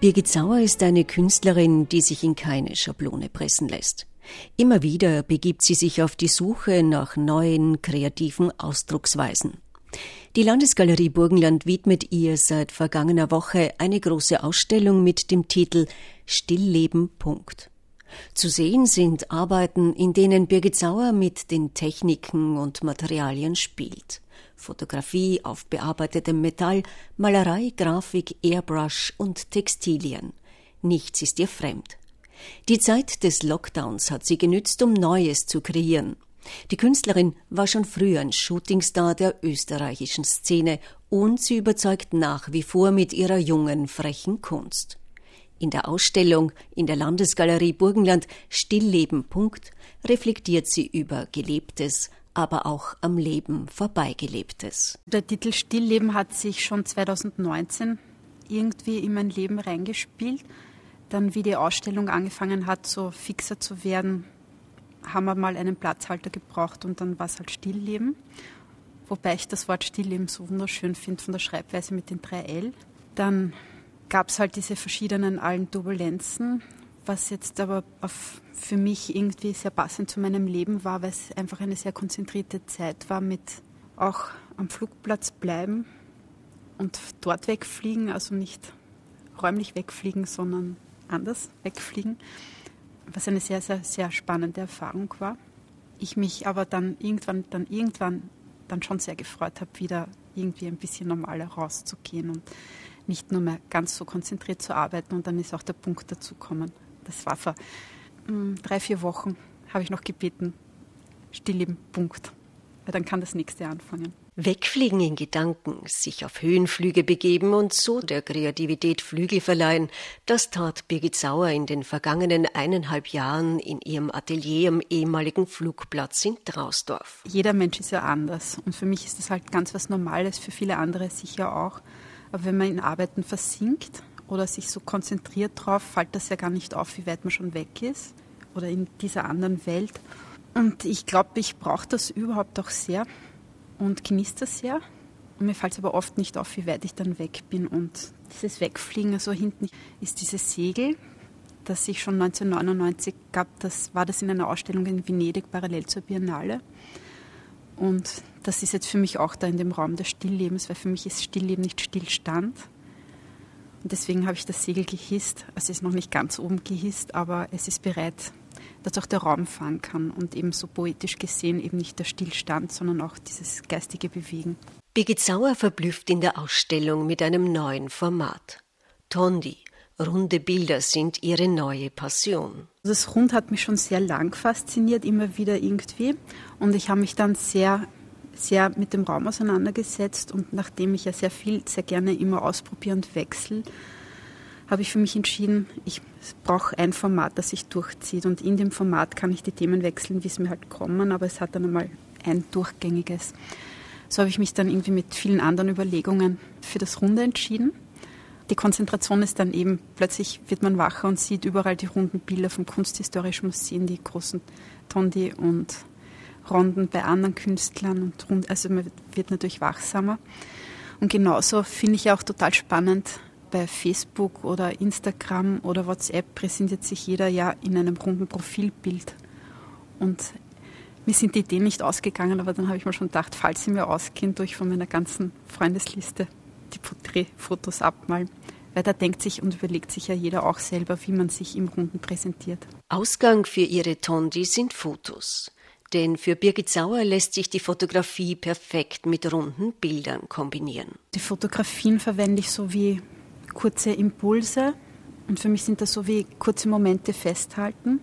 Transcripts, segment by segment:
Birgit Sauer ist eine Künstlerin, die sich in keine Schablone pressen lässt. Immer wieder begibt sie sich auf die Suche nach neuen kreativen Ausdrucksweisen. Die Landesgalerie Burgenland widmet ihr seit vergangener Woche eine große Ausstellung mit dem Titel Stillleben. Punkt. Zu sehen sind Arbeiten, in denen Birgit Sauer mit den Techniken und Materialien spielt. Fotografie auf bearbeitetem Metall, Malerei, Grafik, Airbrush und Textilien. Nichts ist ihr fremd. Die Zeit des Lockdowns hat sie genützt, um Neues zu kreieren. Die Künstlerin war schon früher ein Shootingstar der österreichischen Szene und sie überzeugt nach wie vor mit ihrer jungen, frechen Kunst. In der Ausstellung in der Landesgalerie Burgenland Stillleben. Punkt reflektiert sie über Gelebtes, aber auch am Leben vorbeigelebtes. Der Titel Stillleben hat sich schon 2019 irgendwie in mein Leben reingespielt. Dann, wie die Ausstellung angefangen hat, so fixer zu werden, haben wir mal einen Platzhalter gebraucht und dann war es halt Stillleben. Wobei ich das Wort Stillleben so wunderschön finde von der Schreibweise mit den drei L. Dann gab es halt diese verschiedenen allen Turbulenzen, was jetzt aber für mich irgendwie sehr passend zu meinem Leben war, weil es einfach eine sehr konzentrierte Zeit war mit auch am Flugplatz bleiben und dort wegfliegen, also nicht räumlich wegfliegen, sondern anders wegfliegen, was eine sehr, sehr, sehr spannende Erfahrung war. Ich mich aber dann irgendwann, dann irgendwann dann schon sehr gefreut habe, wieder irgendwie ein bisschen normaler rauszugehen und nicht nur mehr ganz so konzentriert zu arbeiten. Und dann ist auch der Punkt dazu gekommen, das war vor hm, drei, vier Wochen, habe ich noch gebeten, Stillleben, Punkt. Weil dann kann das nächste anfangen. Wegfliegen in Gedanken, sich auf Höhenflüge begeben und so der Kreativität Flügel verleihen, das tat Birgit Sauer in den vergangenen eineinhalb Jahren in ihrem Atelier am ehemaligen Flugplatz in Trausdorf. Jeder Mensch ist ja anders und für mich ist das halt ganz was Normales, für viele andere sicher auch. Aber wenn man in Arbeiten versinkt oder sich so konzentriert drauf, fällt das ja gar nicht auf, wie weit man schon weg ist oder in dieser anderen Welt. Und ich glaube, ich brauche das überhaupt auch sehr und genieße das sehr. Und mir fällt es aber oft nicht auf, wie weit ich dann weg bin. Und dieses Wegfliegen, also hinten ist dieses Segel, das ich schon 1999 gab, das war das in einer Ausstellung in Venedig parallel zur Biennale. Und das ist jetzt für mich auch da in dem Raum des Stilllebens, weil für mich ist Stillleben nicht Stillstand. Und deswegen habe ich das Segel gehisst. Also es ist noch nicht ganz oben gehisst, aber es ist bereit, dass auch der Raum fahren kann und eben so poetisch gesehen eben nicht der Stillstand, sondern auch dieses geistige Bewegen. Birgit Sauer verblüfft in der Ausstellung mit einem neuen Format. Tondi, runde Bilder sind ihre neue Passion. Das Rund hat mich schon sehr lang fasziniert, immer wieder irgendwie. Und ich habe mich dann sehr sehr mit dem Raum auseinandergesetzt und nachdem ich ja sehr viel, sehr gerne immer ausprobiere und wechsle, habe ich für mich entschieden, ich brauche ein Format, das sich durchzieht und in dem Format kann ich die Themen wechseln, wie es mir halt kommen, aber es hat dann einmal ein durchgängiges. So habe ich mich dann irgendwie mit vielen anderen Überlegungen für das Runde entschieden. Die Konzentration ist dann eben, plötzlich wird man wacher und sieht überall die runden Bilder vom Kunsthistorischen Museum, die großen Tondi und Ronden bei anderen Künstlern und rund, also man wird natürlich wachsamer. Und genauso finde ich auch total spannend, bei Facebook oder Instagram oder WhatsApp präsentiert sich jeder ja in einem runden Profilbild. Und mir sind die Ideen nicht ausgegangen, aber dann habe ich mir schon gedacht, falls sie mir ausgehen, durch von meiner ganzen Freundesliste die Porträtfotos abmalen. Weil da denkt sich und überlegt sich ja jeder auch selber, wie man sich im Runden präsentiert. Ausgang für ihre Tondi sind Fotos. Denn für Birgit Sauer lässt sich die Fotografie perfekt mit runden Bildern kombinieren. Die Fotografien verwende ich so wie kurze Impulse und für mich sind das so wie kurze Momente festhalten.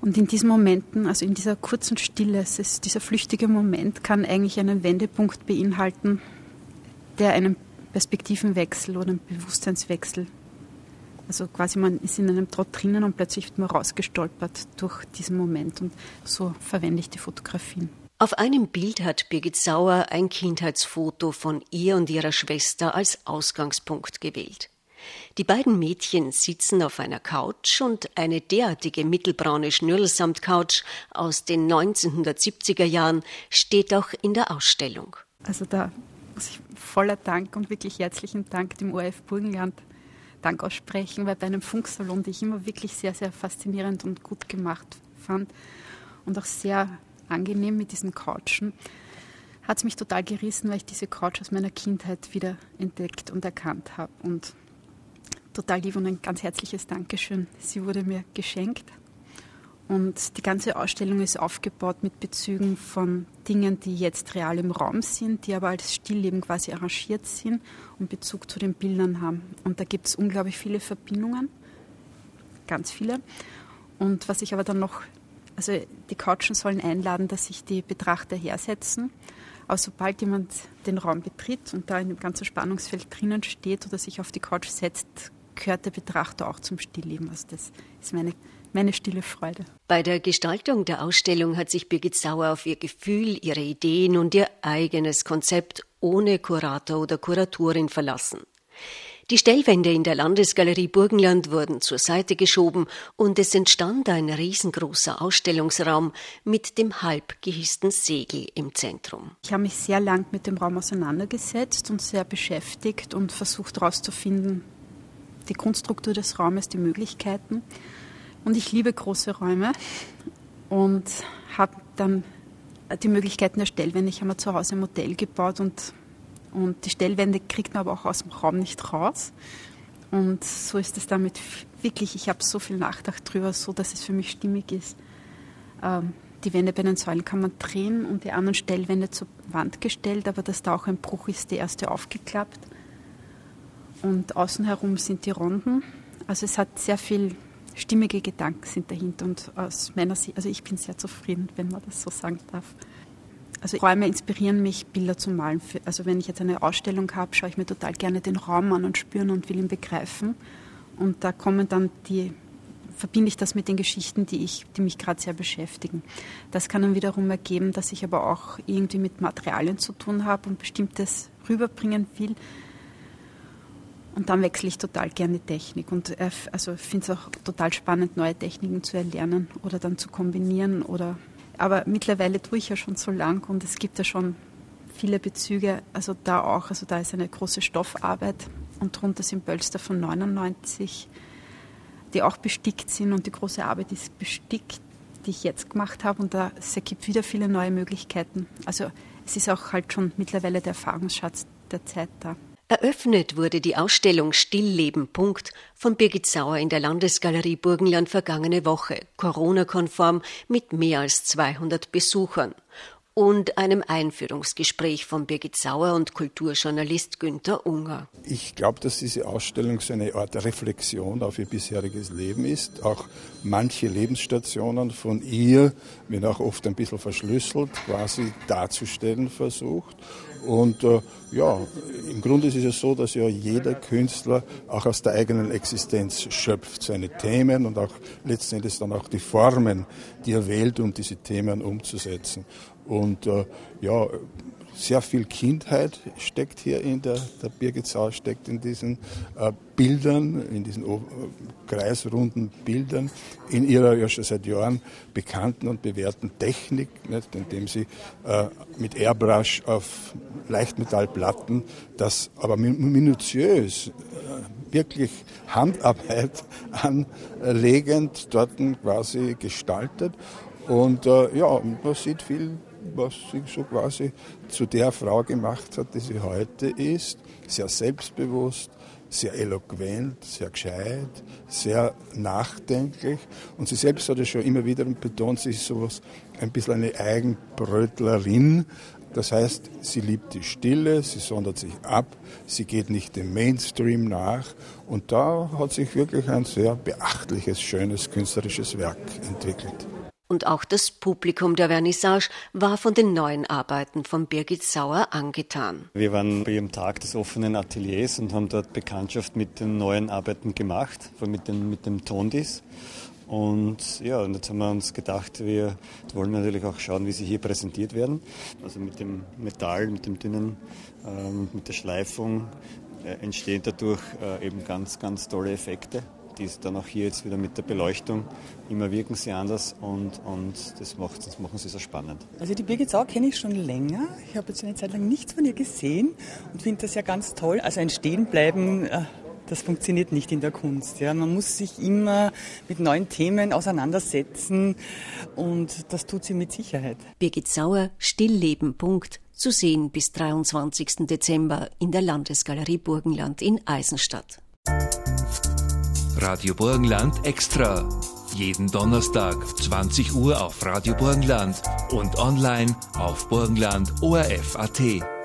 Und in diesen Momenten, also in dieser kurzen Stille, ist, dieser flüchtige Moment kann eigentlich einen Wendepunkt beinhalten, der einen Perspektivenwechsel oder einen Bewusstseinswechsel also quasi man ist in einem Trott drinnen und plötzlich wird man rausgestolpert durch diesen Moment und so verwende ich die Fotografien. Auf einem Bild hat Birgit Sauer ein Kindheitsfoto von ihr und ihrer Schwester als Ausgangspunkt gewählt. Die beiden Mädchen sitzen auf einer Couch und eine derartige mittelbraune Schnürlsamtcouch aus den 1970er Jahren steht auch in der Ausstellung. Also da muss ich voller Dank und wirklich herzlichen Dank dem ORF Burgenland Dank aussprechen, weil bei einem Funksalon, den ich immer wirklich sehr, sehr faszinierend und gut gemacht fand und auch sehr angenehm mit diesen Couchen, hat es mich total gerissen, weil ich diese Couch aus meiner Kindheit wieder entdeckt und erkannt habe. Und total lieb und ein ganz herzliches Dankeschön. Sie wurde mir geschenkt. Und die ganze Ausstellung ist aufgebaut mit Bezügen von Dingen, die jetzt real im Raum sind, die aber als Stillleben quasi arrangiert sind und Bezug zu den Bildern haben. Und da gibt es unglaublich viele Verbindungen, ganz viele. Und was ich aber dann noch, also die Couchen sollen einladen, dass sich die Betrachter hersetzen. Aber sobald jemand den Raum betritt und da in dem ganzen Spannungsfeld drinnen steht oder sich auf die Couch setzt, gehört der Betrachter auch zum Stillleben. Also das ist meine, meine stille Freude. Bei der Gestaltung der Ausstellung hat sich Birgit Sauer auf ihr Gefühl, ihre Ideen und ihr eigenes Konzept ohne Kurator oder Kuratorin verlassen. Die Stellwände in der Landesgalerie Burgenland wurden zur Seite geschoben und es entstand ein riesengroßer Ausstellungsraum mit dem halb gehissten Segel im Zentrum. Ich habe mich sehr lang mit dem Raum auseinandergesetzt und sehr beschäftigt und versucht herauszufinden, die Grundstruktur des Raumes, die Möglichkeiten. Und ich liebe große Räume und habe dann die Möglichkeiten der Stellwände. Ich habe mir zu Hause ein Modell gebaut und, und die Stellwände kriegt man aber auch aus dem Raum nicht raus. Und so ist es damit wirklich, ich habe so viel Nachdacht drüber, so dass es für mich stimmig ist. Ähm, die Wände bei den Säulen kann man drehen und die anderen Stellwände zur Wand gestellt, aber dass da auch ein Bruch ist, die erste aufgeklappt und außen herum sind die Ronden. Also es hat sehr viel stimmige Gedanken sind dahinter und aus meiner Sicht, also ich bin sehr zufrieden, wenn man das so sagen darf. Also Räume inspirieren mich, Bilder zu malen. Also wenn ich jetzt eine Ausstellung habe, schaue ich mir total gerne den Raum an und spüren und will ihn begreifen. Und da kommen dann die, verbinde ich das mit den Geschichten, die, ich, die mich gerade sehr beschäftigen. Das kann dann wiederum ergeben, dass ich aber auch irgendwie mit Materialien zu tun habe und bestimmtes rüberbringen will, und dann wechsle ich total gerne Technik und äh, also finde es auch total spannend, neue Techniken zu erlernen oder dann zu kombinieren. Oder, aber mittlerweile tue ich ja schon so lang und es gibt ja schon viele Bezüge, also da auch, also da ist eine große Stoffarbeit und drunter sind Bölster von 99, die auch bestickt sind und die große Arbeit ist bestickt, die ich jetzt gemacht habe und da, es ergibt wieder viele neue Möglichkeiten. Also es ist auch halt schon mittlerweile der Erfahrungsschatz der Zeit da. Eröffnet wurde die Ausstellung Stillleben. Punkt von Birgit Sauer in der Landesgalerie Burgenland vergangene Woche, Corona-konform mit mehr als 200 Besuchern und einem Einführungsgespräch von Birgit Sauer und Kulturjournalist Günter Unger. Ich glaube, dass diese Ausstellung so eine Art Reflexion auf ihr bisheriges Leben ist. Auch manche Lebensstationen von ihr, wenn auch oft ein bisschen verschlüsselt, quasi darzustellen versucht. Und äh, ja, im Grunde ist es so, dass ja jeder Künstler auch aus der eigenen Existenz schöpft, seine Themen und auch letztendlich dann auch die Formen, die er wählt, um diese Themen umzusetzen. Und äh, ja, sehr viel Kindheit steckt hier in der, der Birgit Sau, steckt in diesen äh, Bildern, in diesen äh, kreisrunden Bildern, in ihrer ja schon seit Jahren bekannten und bewährten Technik, nicht, indem sie äh, mit Airbrush auf Leichtmetallplatten das aber minutiös, äh, wirklich Handarbeit anlegend dort quasi gestaltet. Und äh, ja, man sieht viel was sie so quasi zu der Frau gemacht hat, die sie heute ist. Sehr selbstbewusst, sehr eloquent, sehr gescheit, sehr nachdenklich. Und sie selbst hat es schon immer wieder betont, sie ist sowas, ein bisschen eine Eigenbrötlerin. Das heißt, sie liebt die Stille, sie sondert sich ab, sie geht nicht dem Mainstream nach. Und da hat sich wirklich ein sehr beachtliches, schönes künstlerisches Werk entwickelt. Und auch das Publikum der Vernissage war von den neuen Arbeiten von Birgit Sauer angetan. Wir waren bei ihrem Tag des offenen Ateliers und haben dort Bekanntschaft mit den neuen Arbeiten gemacht, mit, den, mit dem Tondis. Und ja, und jetzt haben wir uns gedacht, wir wollen natürlich auch schauen, wie sie hier präsentiert werden. Also mit dem Metall, mit dem dünnen, äh, mit der Schleifung äh, entstehen dadurch äh, eben ganz, ganz tolle Effekte die ist dann auch hier jetzt wieder mit der Beleuchtung. Immer wirken sie anders und, und das, macht, das machen sie so spannend. Also die Birgit Sau kenne ich schon länger. Ich habe jetzt eine Zeit lang nichts von ihr gesehen und finde das ja ganz toll. Also ein Stehenbleiben äh, Das funktioniert nicht in der Kunst. Ja. Man muss sich immer mit neuen Themen auseinandersetzen und das tut sie mit Sicherheit. Birgit Sauer, Stillleben. Punkt. Zu sehen bis 23. Dezember in der Landesgalerie Burgenland in Eisenstadt. Radio Burgenland extra. Jeden Donnerstag 20 Uhr auf Radio Burgenland und online auf burgenland.orf.at.